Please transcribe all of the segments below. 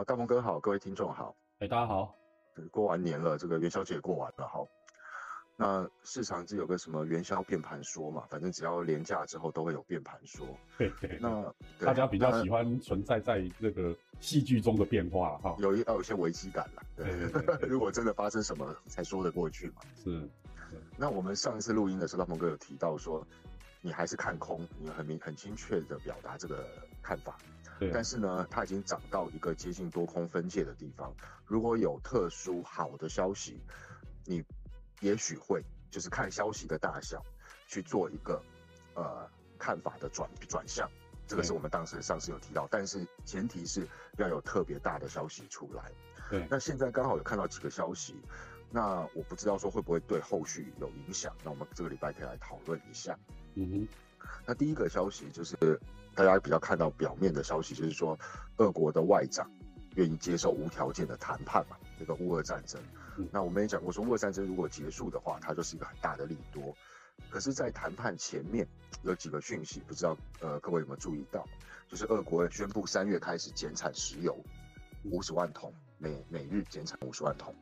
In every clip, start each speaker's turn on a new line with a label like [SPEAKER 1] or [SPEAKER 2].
[SPEAKER 1] 啊，大鹏哥好，各位听众好。
[SPEAKER 2] 哎，大家好。
[SPEAKER 1] 过完年了，这个元宵节过完了，好。那市场是有个什么元宵变盘说嘛？反正只要廉价之后都会有变盘说。
[SPEAKER 2] 对对。那大家比较喜欢存在在那个戏剧中的变化哈，
[SPEAKER 1] 有一要有些危机感了。对。如果真的发生什么才说得过去嘛？
[SPEAKER 2] 是。
[SPEAKER 1] 那我们上一次录音的时候，大鹏哥有提到说，你还是看空，你很明很精确的表达这个看法。
[SPEAKER 2] 对。
[SPEAKER 1] 但是呢，它已经涨到一个接近多空分界的地方。如果有特殊好的消息，你。也许会就是看消息的大小去做一个呃看法的转转向，这个是我们当时上次有提到，但是前提是要有特别大的消息出来。
[SPEAKER 2] 对，
[SPEAKER 1] 那现在刚好有看到几个消息，那我不知道说会不会对后续有影响，那我们这个礼拜可以来讨论一下。
[SPEAKER 2] 嗯哼，
[SPEAKER 1] 那第一个消息就是大家比较看到表面的消息，就是说俄国的外长愿意接受无条件的谈判嘛，这个乌俄战争。那我们也讲过，说乌俄战争如果结束的话，它就是一个很大的利多。可是，在谈判前面有几个讯息，不知道呃各位有没有注意到？就是俄国宣布三月开始减产石油五十万桶，每每日减产五十万桶。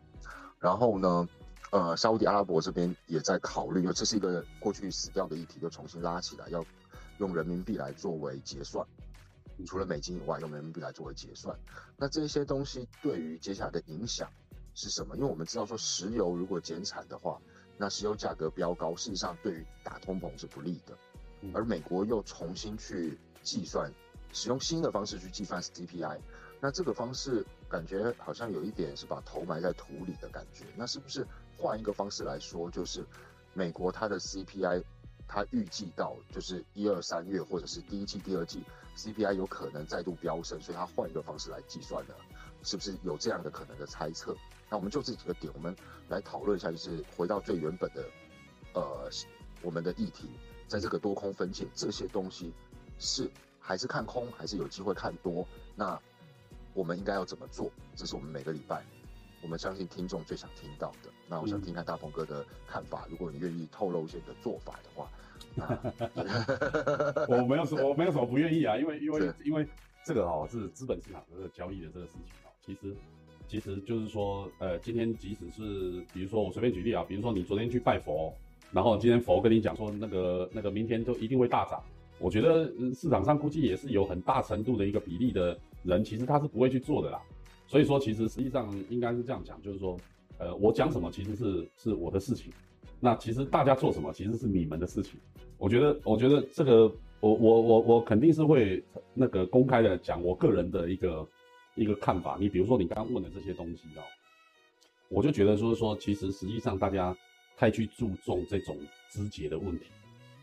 [SPEAKER 1] 然后呢，呃，沙地阿拉伯这边也在考虑，因为这是一个过去死掉的议题，又重新拉起来，要用人民币来作为结算。除了美金以外，用人民币来作为结算。那这些东西对于接下来的影响？是什么？因为我们知道说，石油如果减产的话，那石油价格飙高，事实上对于打通膨是不利的。而美国又重新去计算，使用新的方式去计算 CPI，那这个方式感觉好像有一点是把头埋在土里的感觉。那是不是换一个方式来说，就是美国它的 CPI，它预计到就是一二三月或者是第一季、第二季 CPI 有可能再度飙升，所以它换一个方式来计算呢？是不是有这样的可能的猜测？那我们就这几个点，我们来讨论一下，就是回到最原本的，呃，我们的议题，在这个多空分界，这些东西是还是看空，还是有机会看多？那我们应该要怎么做？这是我们每个礼拜，我们相信听众最想听到的。那我想听看大鹏哥的看法，如果你愿意透露一些你的做法的话，
[SPEAKER 2] 我没有什我没有什么不愿意啊，因为因为因为这个哦是资本市场这个交易的这个事情哦，其实。其实就是说，呃，今天即使是，比如说我随便举例啊，比如说你昨天去拜佛，然后今天佛跟你讲说，那个那个明天就一定会大涨，我觉得市场上估计也是有很大程度的一个比例的人，其实他是不会去做的啦。所以说，其实实际上应该是这样讲，就是说，呃，我讲什么其实是是我的事情，那其实大家做什么其实是你们的事情。我觉得，我觉得这个，我我我我肯定是会那个公开的讲我个人的一个。一个看法，你比如说你刚刚问的这些东西哦，我就觉得说说，其实实际上大家太去注重这种枝节的问题，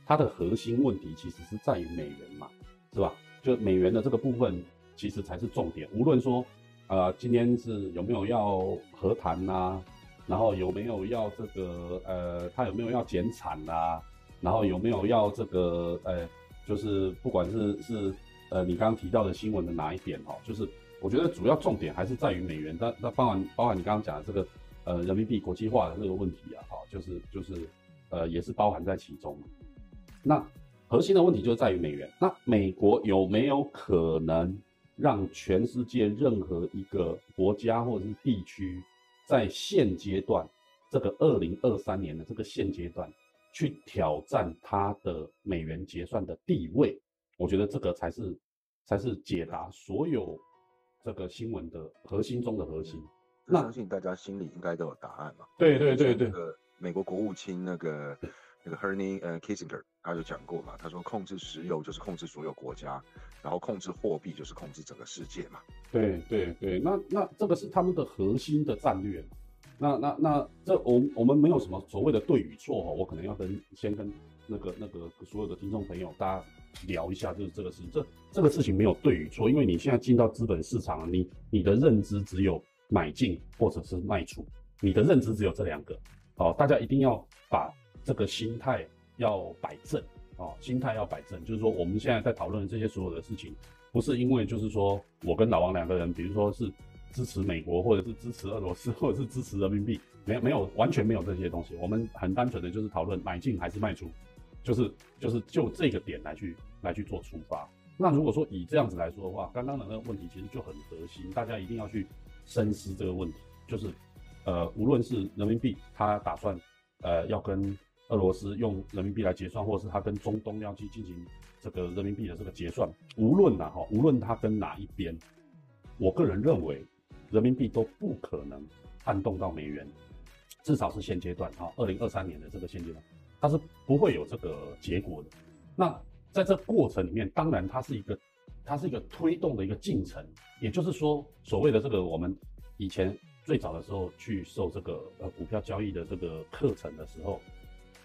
[SPEAKER 2] 它的核心问题其实是在于美元嘛，是吧？就美元的这个部分其实才是重点。无论说呃今天是有没有要和谈呐，然后有没有要这个呃他有没有要减产呐，然后有没有要这个呃就是不管是是呃你刚刚提到的新闻的哪一点哦，就是。我觉得主要重点还是在于美元，但那包含包含你刚刚讲的这个呃人民币国际化的这个问题啊，哈，就是就是呃也是包含在其中。那核心的问题就在于美元。那美国有没有可能让全世界任何一个国家或者是地区，在现阶段这个二零二三年的这个现阶段去挑战它的美元结算的地位？我觉得这个才是才是解答所有。这个新闻的核心中的核心，
[SPEAKER 1] 那相信大家心里应该都有答案嘛？
[SPEAKER 2] 对对对对。
[SPEAKER 1] 那个美国国务卿那个那个 Herney 呃 Kissinger 他就讲过嘛，他说控制石油就是控制所有国家，然后控制货币就是控制整个世界嘛。
[SPEAKER 2] 对对对，那那这个是他们的核心的战略。那那那这我我们没有什么所谓的对与错哈，我可能要跟先跟那个那个所有的听众朋友大家。聊一下就是这个事情，这这个事情没有对与错，因为你现在进到资本市场，你你的认知只有买进或者是卖出，你的认知只有这两个，哦，大家一定要把这个心态要摆正，哦，心态要摆正，就是说我们现在在讨论这些所有的事情，不是因为就是说我跟老王两个人，比如说是支持美国，或者是支持俄罗斯，或者是支持人民币，没有没有完全没有这些东西，我们很单纯的就是讨论买进还是卖出。就是就是就这个点来去来去做出发，那如果说以这样子来说的话，刚刚的那个问题其实就很核心，大家一定要去深思这个问题，就是呃，无论是人民币，他打算呃要跟俄罗斯用人民币来结算，或者是他跟中东要去进行这个人民币的这个结算，无论哪哈，无论他跟哪一边，我个人认为人民币都不可能撼动到美元，至少是现阶段哈，二零二三年的这个现阶段，它是不会有这个结果的。那在这过程里面，当然它是一个，它是一个推动的一个进程，也就是说，所谓的这个我们以前最早的时候去受这个呃股票交易的这个课程的时候，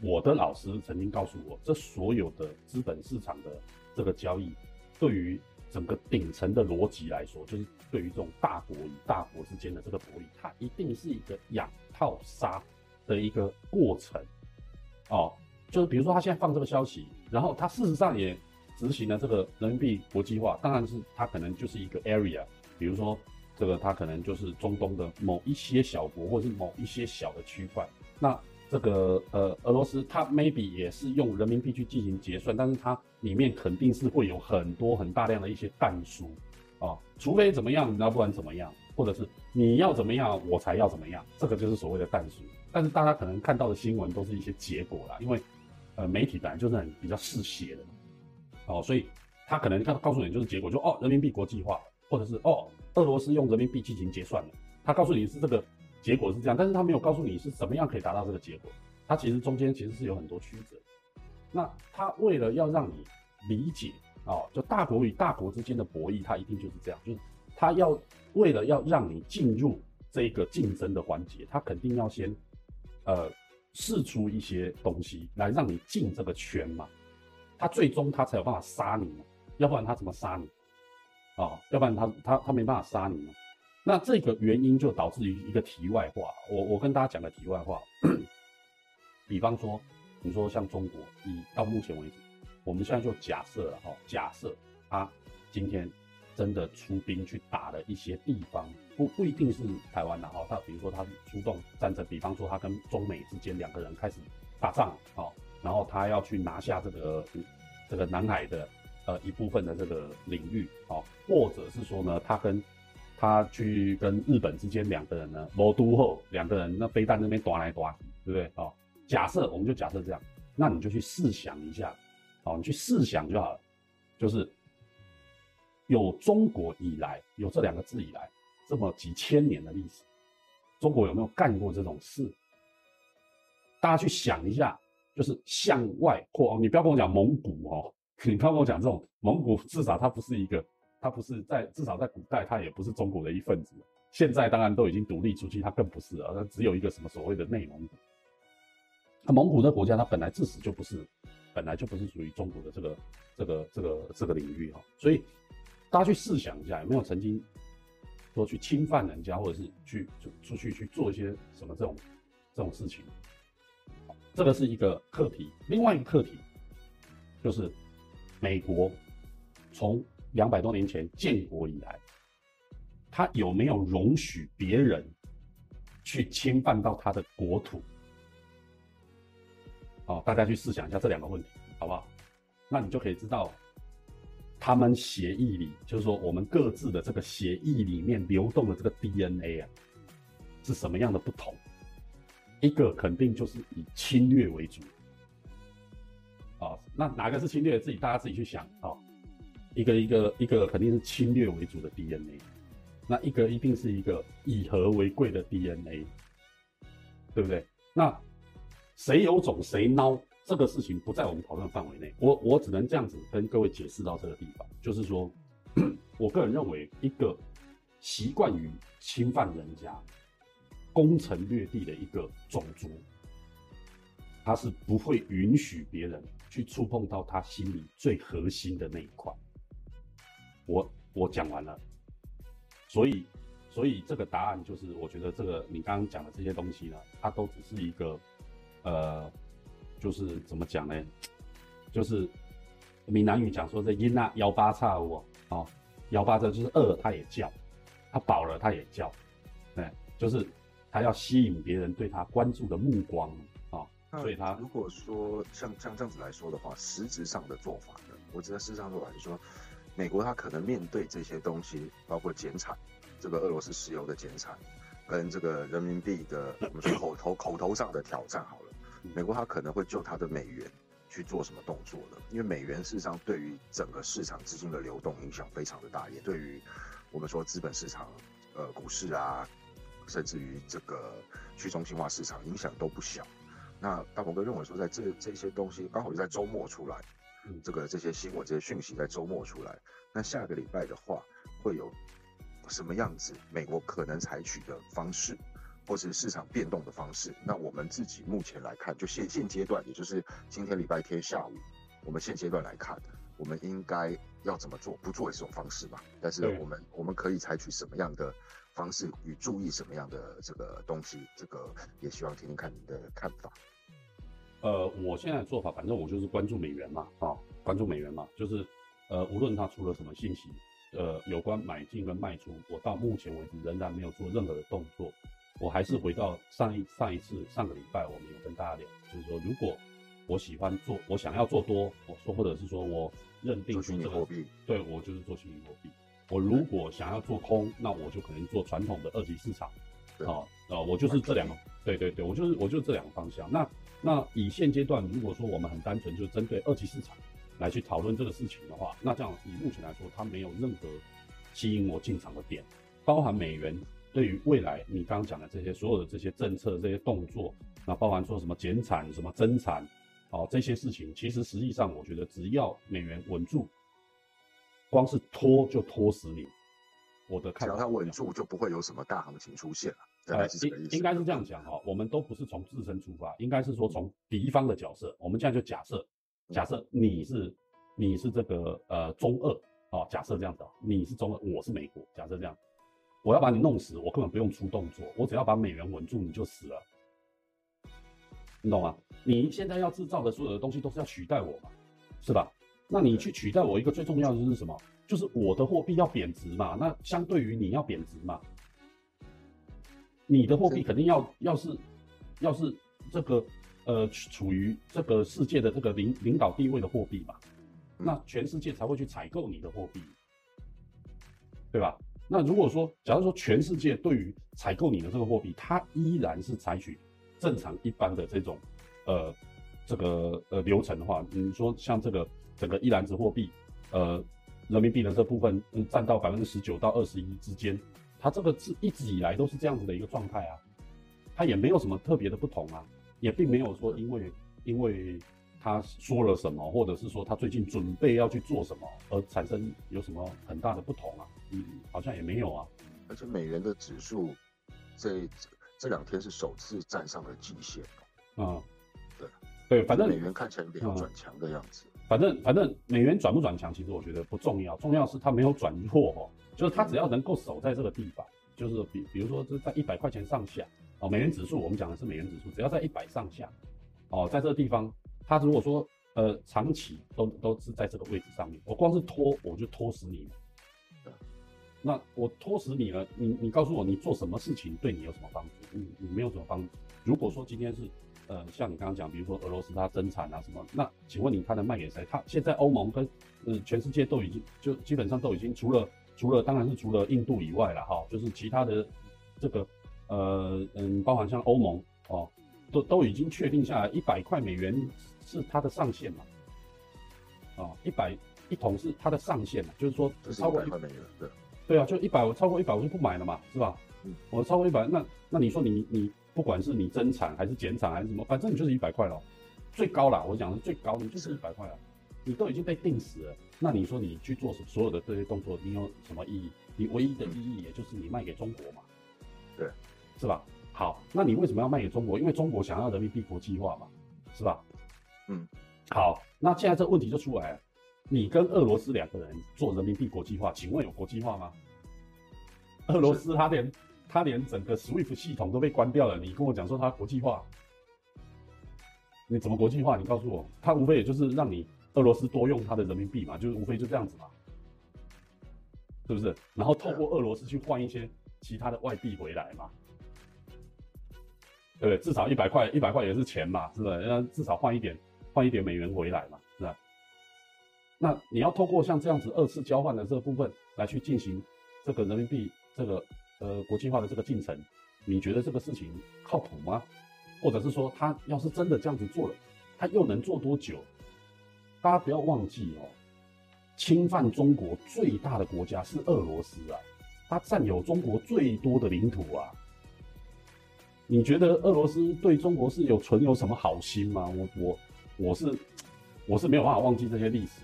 [SPEAKER 2] 我的老师曾经告诉我，这所有的资本市场的这个交易，对于整个顶层的逻辑来说，就是对于这种大国与大国之间的这个博弈，它一定是一个养套杀的一个过程，哦。就是比如说，他现在放这个消息，然后他事实上也执行了这个人民币国际化。当然是他可能就是一个 area，比如说这个他可能就是中东的某一些小国，或是某一些小的区块。那这个呃俄罗斯，它 maybe 也是用人民币去进行结算，但是它里面肯定是会有很多很大量的一些弹书啊，除非怎么样，那不管怎么样，或者是你要怎么样，我才要怎么样，这个就是所谓的弹书。但是大家可能看到的新闻都是一些结果啦，因为。呃，媒体本来就是很比较嗜血的，哦，所以他可能他告诉你就是结果，就哦，人民币国际化，或者是哦，俄罗斯用人民币进行结算了，他告诉你是这个结果是这样，但是他没有告诉你是怎么样可以达到这个结果，他其实中间其实是有很多曲折。那他为了要让你理解哦，就大国与大国之间的博弈，他一定就是这样，就是他要为了要让你进入这个竞争的环节，他肯定要先呃。试出一些东西来让你进这个圈嘛，他最终他才有办法杀你嘛，要不然他怎么杀你？哦，要不然他他他没办法杀你嘛。那这个原因就导致于一个题外话，我我跟大家讲个题外话，比方说，你说像中国，以到目前为止，我们现在就假设了哈，假设他今天。真的出兵去打了一些地方，不不一定是台湾的哈。他比如说他出动战争，比方说他跟中美之间两个人开始打仗，好，然后他要去拿下这个这个南海的呃一部分的这个领域，好，或者是说呢，他跟他去跟日本之间两个人呢魔都后，两个人那飞弹那边打来打，对不对？哦，假设我们就假设这样，那你就去试想一下，哦，你去试想就好了，就是。有中国以来，有这两个字以来，这么几千年的历史，中国有没有干过这种事？大家去想一下，就是向外扩。你不要跟我讲蒙古哦，你不要跟我讲这种蒙古，至少它不是一个，它不是在至少在古代，它也不是中国的一份子。现在当然都已经独立出去，它更不是了，它只有一个什么所谓的内蒙古。那蒙古这国家，它本来自始就不是，本来就不是属于中国的这个这个这个这个领域哈，所以。大家去试想一下，有没有曾经说去侵犯人家，或者是去出出去去做一些什么这种这种事情？这个是一个课题。另外一个课题就是美国从两百多年前建国以来，他有没有容许别人去侵犯到他的国土？好，大家去试想一下这两个问题，好不好？那你就可以知道。他们协议里，就是说我们各自的这个协议里面流动的这个 DNA 啊，是什么样的不同？一个肯定就是以侵略为主，啊，那哪个是侵略？自己大家自己去想啊。一个一个一个肯定是侵略为主的 DNA，那一个一定是一个以和为贵的 DNA，对不对？那谁有种谁孬？这个事情不在我们讨论范围内，我我只能这样子跟各位解释到这个地方，就是说，我个人认为，一个习惯于侵犯人家、攻城略地的一个种族，他是不会允许别人去触碰到他心里最核心的那一块。我我讲完了，所以所以这个答案就是，我觉得这个你刚刚讲的这些东西呢，它都只是一个，呃。就是怎么讲呢？就是闽南语讲说这音啊幺八叉五哦，幺八这就是饿，它也叫，它饱了它也叫，哎，就是它要吸引别人对它关注的目光啊。所以它
[SPEAKER 1] 如果说像像这样子来说的话，实质上的做法呢，我觉得实质上做法就是说，美国它可能面对这些东西，包括减产，这个俄罗斯石油的减产，跟这个人民币的 我们说口头口头上的挑战好了，美国它可能会就它的美元去做什么动作呢，因为美元事实上对于整个市场资金的流动影响非常的大，也对于我们说资本市场，呃股市啊，甚至于这个去中心化市场影响都不小。那大鹏哥认为说，在这这些东西刚好就在周末出来。这个这些新闻、这些讯息在周末出来，那下个礼拜的话，会有什么样子？美国可能采取的方式，或是市场变动的方式？那我们自己目前来看，就现现阶段，也就是今天礼拜天下午，我们现阶段来看，我们应该要怎么做？不做也是种方式嘛。但是我们我们可以采取什么样的方式与注意什么样的这个东西？这个也希望听听看您的看法。
[SPEAKER 2] 呃，我现在做法，反正我就是关注美元嘛，啊，关注美元嘛，就是，呃，无论它出了什么信息，呃，有关买进跟卖出，我到目前为止仍然没有做任何的动作，我还是回到上一上一次上个礼拜我们有跟大家聊，就是说，如果我喜欢做，我想要做多，我说或者是说我认定
[SPEAKER 1] 虚拟货币，
[SPEAKER 2] 对我就是做虚拟货币，我如果想要做空，那我就可能做传统的二级市场，啊啊，我就是这两个，对对对，我就是我就是这两个方向，那。那以现阶段，如果说我们很单纯就针对二级市场来去讨论这个事情的话，那这样以目前来说，它没有任何吸引我进场的点，包含美元对于未来你刚刚讲的这些所有的这些政策、这些动作，那包含说什么减产、什么增产，哦这些事情，其实实际上我觉得只要美元稳住，光是拖就拖死你。我的看
[SPEAKER 1] 法，只要它稳住，就不会有什么大行情出现了。呃，应
[SPEAKER 2] 应该是这样讲哈，我们都不是从自身出发，应该是说从敌方的角色。我们现在就假设，假设你是你是这个呃中二哦，假设这样子，你是中二，我是美国，假设这样，我要把你弄死，我根本不用出动作，我只要把美元稳住，你就死了，你懂吗？你现在要制造的所有的东西都是要取代我嘛，是吧？那你去取代我一个最重要的就是什么？就是我的货币要贬值嘛，那相对于你要贬值嘛。你的货币肯定要要是，要是这个呃处于这个世界的这个领领导地位的货币嘛，那全世界才会去采购你的货币，对吧？那如果说，假如说全世界对于采购你的这个货币，它依然是采取正常一般的这种呃这个呃流程的话，你说像这个整个一篮子货币，呃人民币的这部分占到百分之十九到二十一之间。它这个是一直以来都是这样子的一个状态啊，它也没有什么特别的不同啊，也并没有说因为因为他说了什么，或者是说他最近准备要去做什么而产生有什么很大的不同啊，嗯，好像也没有啊。
[SPEAKER 1] 而且美元的指数这这两天是首次站上了极限
[SPEAKER 2] 哦。
[SPEAKER 1] 对
[SPEAKER 2] 对，反正
[SPEAKER 1] 美元看起来比较转强的样子。
[SPEAKER 2] 反正反正美元转不转强，其实我觉得不重要，重要是它没有转弱哦。就是它只要能够守在这个地方，就是比比如说这在一百块钱上下哦，美元指数我们讲的是美元指数，只要在一百上下哦，在这个地方，它如果说呃长期都都是在这个位置上面，我光是拖我就拖死你了。那我拖死你了，你你告诉我你做什么事情对你有什么帮助？你你没有什么帮助。如果说今天是呃像你刚刚讲，比如说俄罗斯它增产啊什么，那请问你它能卖给谁？它现在欧盟跟呃全世界都已经就基本上都已经除了除了当然是除了印度以外了哈，就是其他的这个呃嗯，包含像欧盟哦，都都已经确定下来，一百块美元是它的上限嘛？啊，一百一桶是它的上限嘛？就是说超过
[SPEAKER 1] 一百美元，对
[SPEAKER 2] 对啊，就一百我超过一百我就不买了嘛，是吧？嗯，我超过一百，那那你说你你不管是你增产还是减产还是什么，反正你就是一百块了，最高啦，我讲的最高你就是一百块了。你都已经被定死了，那你说你去做所有的这些动作，你有什么意义？你唯一的意义也就是你卖给中国嘛，
[SPEAKER 1] 对，
[SPEAKER 2] 是吧？好，那你为什么要卖给中国？因为中国想要人民币国际化嘛，是吧？
[SPEAKER 1] 嗯，
[SPEAKER 2] 好，那现在这问题就出来了，你跟俄罗斯两个人做人民币国际化，请问有国际化吗？俄罗斯他连他连整个 SWIFT 系统都被关掉了，你跟我讲说他国际化，你怎么国际化？你告诉我，他无非也就是让你。俄罗斯多用它的人民币嘛，就是无非就这样子嘛，是不是？然后透过俄罗斯去换一些其他的外币回来嘛，对不对？至少一百块，一百块也是钱嘛，是不是？那至少换一点，换一点美元回来嘛，是吧？那你要透过像这样子二次交换的这个部分来去进行这个人民币这个呃国际化的这个进程，你觉得这个事情靠谱吗？或者是说他要是真的这样子做了，他又能做多久？大家不要忘记哦，侵犯中国最大的国家是俄罗斯啊，它占有中国最多的领土啊。你觉得俄罗斯对中国是有存有什么好心吗？我我我是我是没有办法忘记这些历史。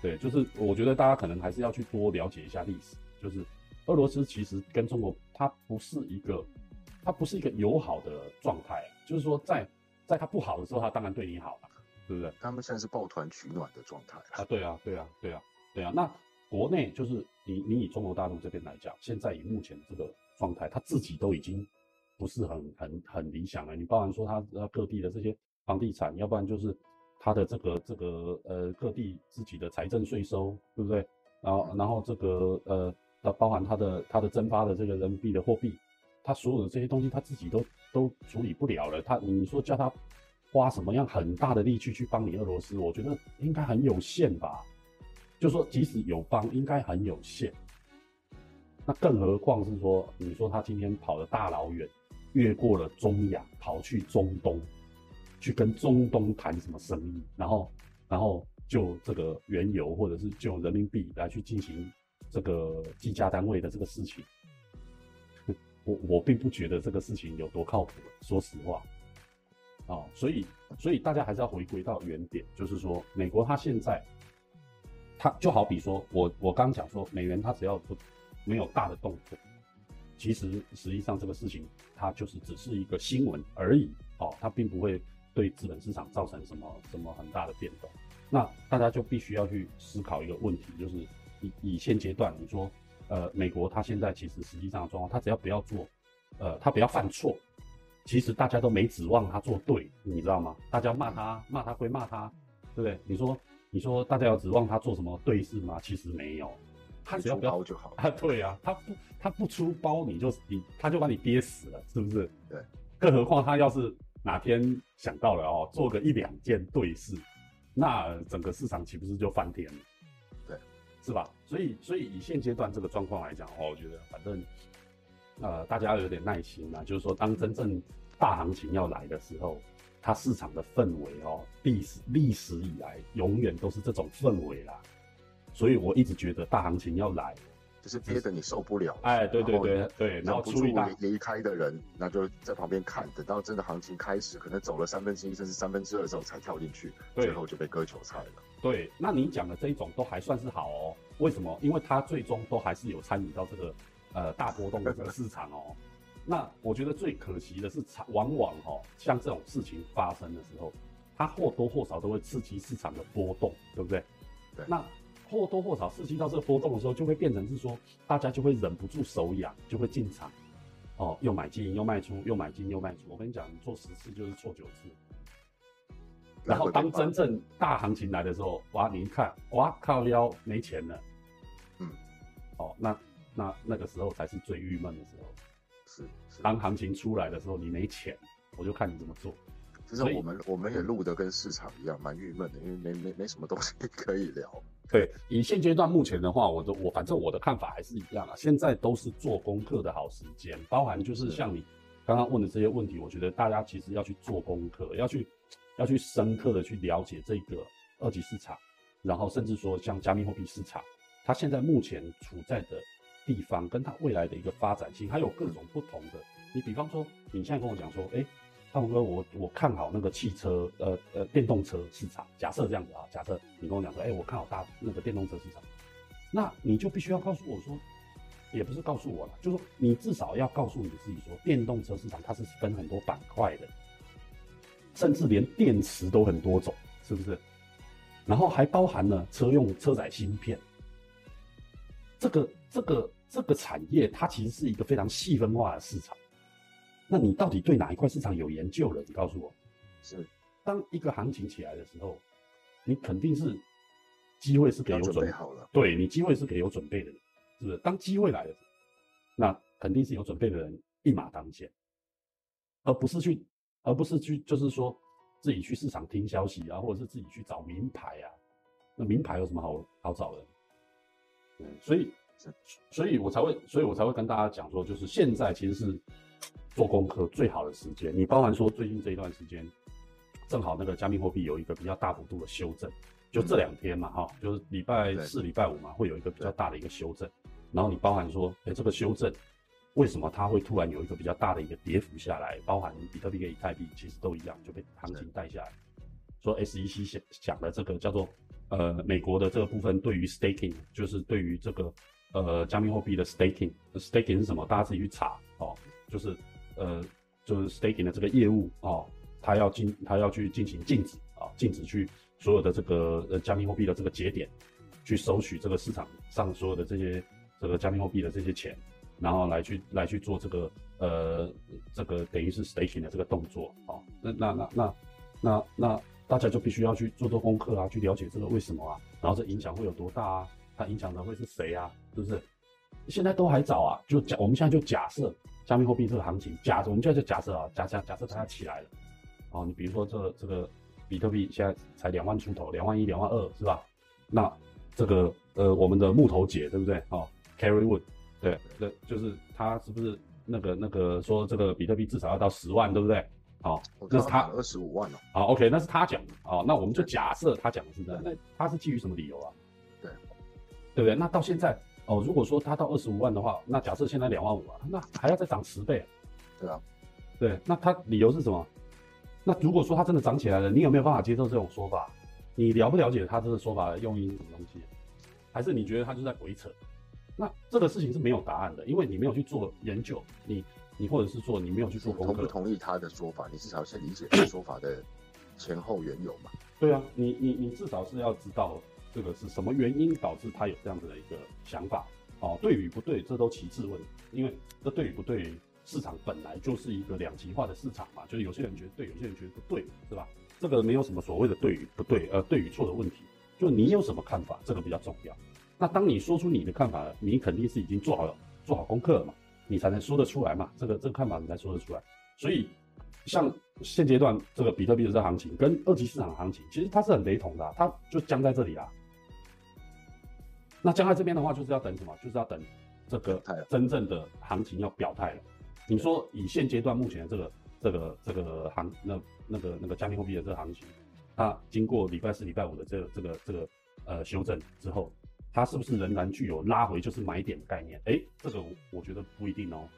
[SPEAKER 2] 对，就是我觉得大家可能还是要去多了解一下历史。就是俄罗斯其实跟中国它不是一个，它不是一个友好的状态。就是说，在在它不好的时候，它当然对你好了，对不对？
[SPEAKER 1] 他们现在是抱团取暖的状态
[SPEAKER 2] 啊。对啊，对啊，对啊，对啊。那国内就是你你以中国大陆这边来讲，现在以目前这个状态，他自己都已经。不是很很很理想了。你包含说他呃各地的这些房地产，要不然就是他的这个这个呃各地自己的财政税收，对不对？然后然后这个呃，它包含他的他的蒸发的这个人民币的货币，他所有的这些东西他自己都都处理不了了。他你说叫他花什么样很大的力气去帮你俄罗斯，我觉得应该很有限吧。就说即使有帮，应该很有限。那更何况是说，你说他今天跑了大老远。越过了中亚，跑去中东，去跟中东谈什么生意，然后，然后就这个原油或者是就人民币来去进行这个计价单位的这个事情，我我并不觉得这个事情有多靠谱，说实话，啊，所以所以大家还是要回归到原点，就是说美国它现在，它就好比说我我刚讲说美元它只要不没有大的动作。其实实际上这个事情，它就是只是一个新闻而已，哦，它并不会对资本市场造成什么什么很大的变动。那大家就必须要去思考一个问题，就是以以现阶段，你说，呃，美国它现在其实实际上的状况，它只要不要做，呃，它不要犯错，其实大家都没指望它做对，你知道吗？大家骂它骂它归骂它，对不对？你说你说大家要指望它做什么对事吗？其实没有。它只要不要
[SPEAKER 1] 就好
[SPEAKER 2] 啊，对啊，它不它不出包你就你它就把你憋死了，是不是？
[SPEAKER 1] 对，
[SPEAKER 2] 更何况它要是哪天想到了哦，做个一两件对事，那整个市场岂不是就翻天了？
[SPEAKER 1] 对，
[SPEAKER 2] 是吧？所以所以以现阶段这个状况来讲哦，我觉得反正呃大家要有点耐心啦，就是说当真正大行情要来的时候，它市场的氛围哦，历史历史以来永远都是这种氛围啦。所以我一直觉得大行情要来，
[SPEAKER 1] 就是憋得你受不了。
[SPEAKER 2] 哎，对对对对，然后
[SPEAKER 1] 不住离开的人，那就在旁边看，等到真的行情开始，可能走了三分之一甚至三分之二之后才跳进去，最后就被割韭菜了。
[SPEAKER 2] 对，那你讲的这一种都还算是好哦。为什么？因为它最终都还是有参与到这个呃大波动的这个市场哦。那我觉得最可惜的是，往往哈像这种事情发生的时候，它或多或少都会刺激市场的波动，对不对？
[SPEAKER 1] 对。
[SPEAKER 2] 那或多或少刺激到这个波动的时候，就会变成是说，大家就会忍不住手痒，就会进场，哦，又买进又卖出，又买进又卖出。我跟你讲，你做十次就是错九次。然后当真正大行情来的时候，哇，你一看，哇靠腰没钱了，
[SPEAKER 1] 嗯，
[SPEAKER 2] 哦，那那那个时候才是最郁闷的时候。
[SPEAKER 1] 是，
[SPEAKER 2] 当行情出来的时候，你没钱，我就看你怎么做。
[SPEAKER 1] 其实我们我们也录的跟市场一样，蛮郁闷的，因为没没没什么东西可以聊。
[SPEAKER 2] 对，以现阶段目前的话，我的我反正我的看法还是一样啊。现在都是做功课的好时间，包含就是像你刚刚问的这些问题，我觉得大家其实要去做功课，要去要去深刻的去了解这个二级市场，然后甚至说像加密货币市场，它现在目前处在的地方，跟它未来的一个发展性，还有各种不同的。你比方说，你现在跟我讲说，哎。大鹏哥，我我看好那个汽车，呃呃，电动车市场。假设这样子啊，假设你跟我讲说，哎，我看好大那个电动车市场，那你就必须要告诉我说，也不是告诉我了，就是说你至少要告诉你自己说，电动车市场它是分很多板块的，甚至连电池都很多种，是不是？然后还包含了车用车载芯片，这个这个这个产业它其实是一个非常细分化的市场。那你到底对哪一块市场有研究了？你告诉我，
[SPEAKER 1] 是
[SPEAKER 2] 当一个行情起来的时候，你肯定是机会是给有
[SPEAKER 1] 准备好了，
[SPEAKER 2] 对你机会是给有准备的人，是不是？当机会来了，那肯定是有准备的人一马当先，而不是去，而不是去，就是说自己去市场听消息啊，或者是自己去找名牌啊，那名牌有什么好好找的？嗯，所以，所以我才会，所以我才会跟大家讲说，就是现在其实是做功课最好的时间。你包含说最近这一段时间，正好那个加密货币有一个比较大幅度的修正，就这两天嘛，哈，就是礼拜四、礼拜五嘛，会有一个比较大的一个修正。然后你包含说，哎，这个修正为什么它会突然有一个比较大的一个跌幅下来？包含比特币跟以太币其实都一样，就被行情带下来。说 SEC 讲讲的这个叫做呃美国的这个部分对于 staking 就是对于这个呃加密货币的 staking，staking 是什么？大家自己去查哦，就是呃就是 staking 的这个业务哦，它要进它要去进行禁止啊，禁止去所有的这个呃加密货币的这个节点去收取这个市场上所有的这些这个加密货币的这些钱，然后来去来去做这个呃这个等于是 staking 的这个动作啊，那那那那那那。大家就必须要去做做功课啊，去了解这个为什么啊，然后这影响会有多大啊？它影响的会是谁啊？是不是？现在都还早啊，就假我们现在就假设加密货币这个行情，假我们现在就假设啊，假假假设它要起来了，哦，你比如说这这个比特币现在才两万出头，两万一、两万二是吧？那这个呃我们的木头姐对不对？哦，Carry Wood，对，这就是他是不是那个那个说这个比特币至少要到十万对不对？好，
[SPEAKER 1] 那是他二十五万哦。
[SPEAKER 2] 好，OK，那是他讲的。好，那我们就假设他讲的是这样。那他是基于什么理由啊？
[SPEAKER 1] 对，
[SPEAKER 2] 对不对？那到现在哦，如果说他到二十五万的话，那假设现在两万五啊，那还要再涨十倍。
[SPEAKER 1] 对啊，
[SPEAKER 2] 对，那他理由是什么？那如果说他真的涨起来了，你有没有办法接受这种说法？你了不了解他这个说法的用意是什么东西？还是你觉得他就在鬼扯？那这个事情是没有答案的，因为你没有去做研究，你。你或者是说你没有去做功课，
[SPEAKER 1] 同不同意他的说法？你至少先理解他说法的前后缘由嘛？
[SPEAKER 2] 对啊，你你你至少是要知道这个是什么原因导致他有这样子的一个想法哦，对与不对，这都其次问，因为这对与不对，市场本来就是一个两极化的市场嘛，就是有些人觉得对，有些人觉得不对，是吧？这个没有什么所谓的对与不对，呃，对与错的问题，就你有什么看法，这个比较重要。那当你说出你的看法，你肯定是已经做好了做好功课了嘛。你才能说得出来嘛？这个这个看法你才说得出来。所以，像现阶段这个比特币的这行情跟二级市场的行情，其实它是很雷同的，它就僵在这里啊。那僵在这边的话，就是要等什么？就是要等这个真正的行情要表态了。你说以现阶段目前的这个这个这个行那那个那个加密货币的这个行情，它经过礼拜四、礼拜五的这个这个这个呃修正之后。它是不是仍然具有拉回就是买点的概念？哎，这个我觉得不一定哦，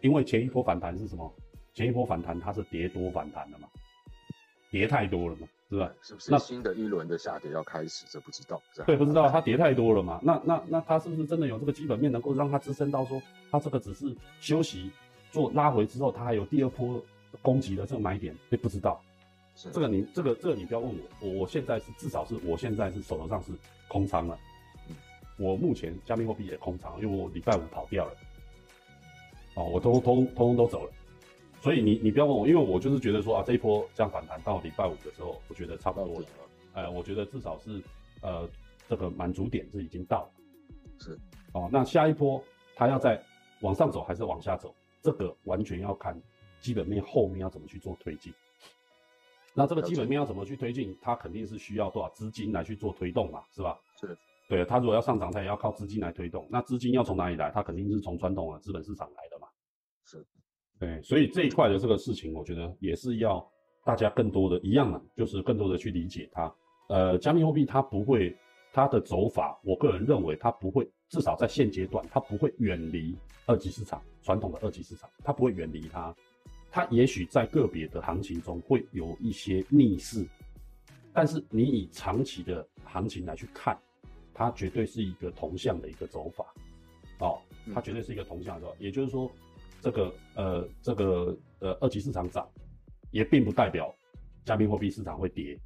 [SPEAKER 2] 因为前一波反弹是什么？前一波反弹它是跌多反弹的嘛，跌太多了嘛，是吧？
[SPEAKER 1] 是不是？那新的一轮的下跌要开始？这不知道。
[SPEAKER 2] 对，不知道它跌太多了嘛？那那那它是不是真的有这个基本面能够让它支撑到说它这个只是休息做拉回之后，它还有第二波攻击的这个买点？哎，不知道。这个你这个这个你不要问我，我我现在是至少是我现在是手头上是空仓了，我目前加密货币也空仓，因为我礼拜五跑掉了，哦，我通通通通都走了，所以你你不要问我，因为我就是觉得说啊，这一波这样反弹到礼拜五的时候，我觉得差不多了，哎，我觉得至少是呃这个满足点是已经到了，
[SPEAKER 1] 是，
[SPEAKER 2] 哦，那下一波它要再往上走还是往下走，这个完全要看基本面后面要怎么去做推进。那这个基本面要怎么去推进？它肯定是需要多少资金来去做推动嘛，是吧？
[SPEAKER 1] 是，
[SPEAKER 2] 对，它如果要上涨，它也要靠资金来推动。那资金要从哪里来？它肯定是从传统的资本市场来的嘛。
[SPEAKER 1] 是，
[SPEAKER 2] 对，所以这一块的这个事情，我觉得也是要大家更多的一样的，就是更多的去理解它。呃，加密货币它不会，它的走法，我个人认为它不会，至少在现阶段，它不会远离二级市场，传统的二级市场，它不会远离它。它也许在个别的行情中会有一些逆势，但是你以长期的行情来去看，它绝对是一个同向的一个走法，哦，它绝对是一个同向的走，也就是说，这个呃这个呃二级市场涨，也并不代表加密货币市场会跌，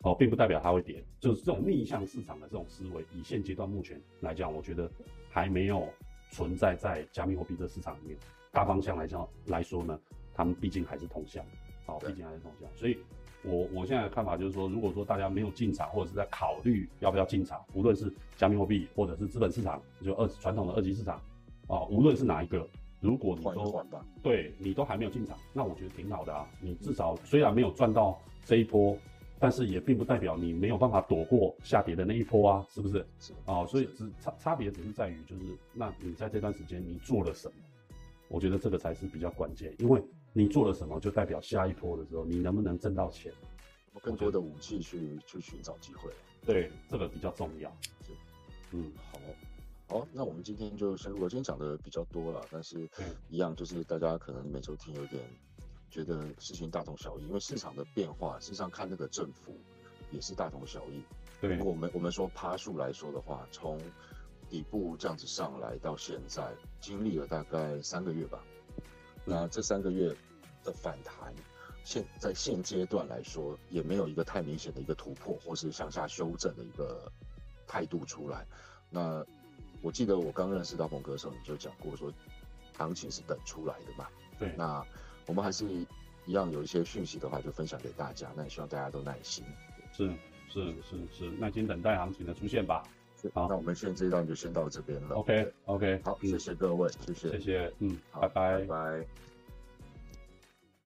[SPEAKER 2] 哦，并不代表它会跌，就是这种逆向市场的这种思维，以现阶段目前来讲，我觉得还没有存在在加密货币这市场里面。大方向来讲来说呢，他们毕竟还是同向，好，毕竟还是同向，所以，我我现在的看法就是说，如果说大家没有进场，或者是在考虑要不要进场，无论是加密货币或者是资本市场，就二传统的二级市场，啊，无论是哪一个，如果你都对你都还没有进场，那我觉得挺好的啊，你至少虽然没有赚到这一波但是也并不代表你没有办法躲过下跌的那一波啊，是不是？
[SPEAKER 1] 是
[SPEAKER 2] 哦，所以只差差别只是在于，就是那你在这段时间你做了什么？我觉得这个才是比较关键，因为你做了什么，就代表下一波的时候你能不能挣到钱。
[SPEAKER 1] 更多的武器去去寻找机会。
[SPEAKER 2] 对，这个比较重要。
[SPEAKER 1] 是，
[SPEAKER 2] 嗯，
[SPEAKER 1] 好，好，那我们今天就先，我今天讲的比较多了，但是一样就是大家可能每周听有点觉得事情大同小异，因为市场的变化，事实上看那个振幅也是大同小异。
[SPEAKER 2] 对，
[SPEAKER 1] 如果我们我们说爬树来说的话，从底部这样子上来到现在，经历了大概三个月吧，那这三个月的反弹。现在现阶段来说，也没有一个太明显的一个突破，或是向下修正的一个态度出来。那我记得我刚认识到鹏哥的时候，你就讲过说，行情是等出来的嘛。
[SPEAKER 2] 对。
[SPEAKER 1] 那我们还是一样有一些讯息的话，就分享给大家。那也希望大家都耐心。
[SPEAKER 2] 是是是是，耐心等待行情的出现吧。
[SPEAKER 1] 好，那我们现在这一段就先到这边了。
[SPEAKER 2] OK OK，
[SPEAKER 1] 好，谢谢各位，谢谢，
[SPEAKER 2] 谢谢，嗯，
[SPEAKER 1] 好，拜
[SPEAKER 2] 拜拜
[SPEAKER 1] 拜。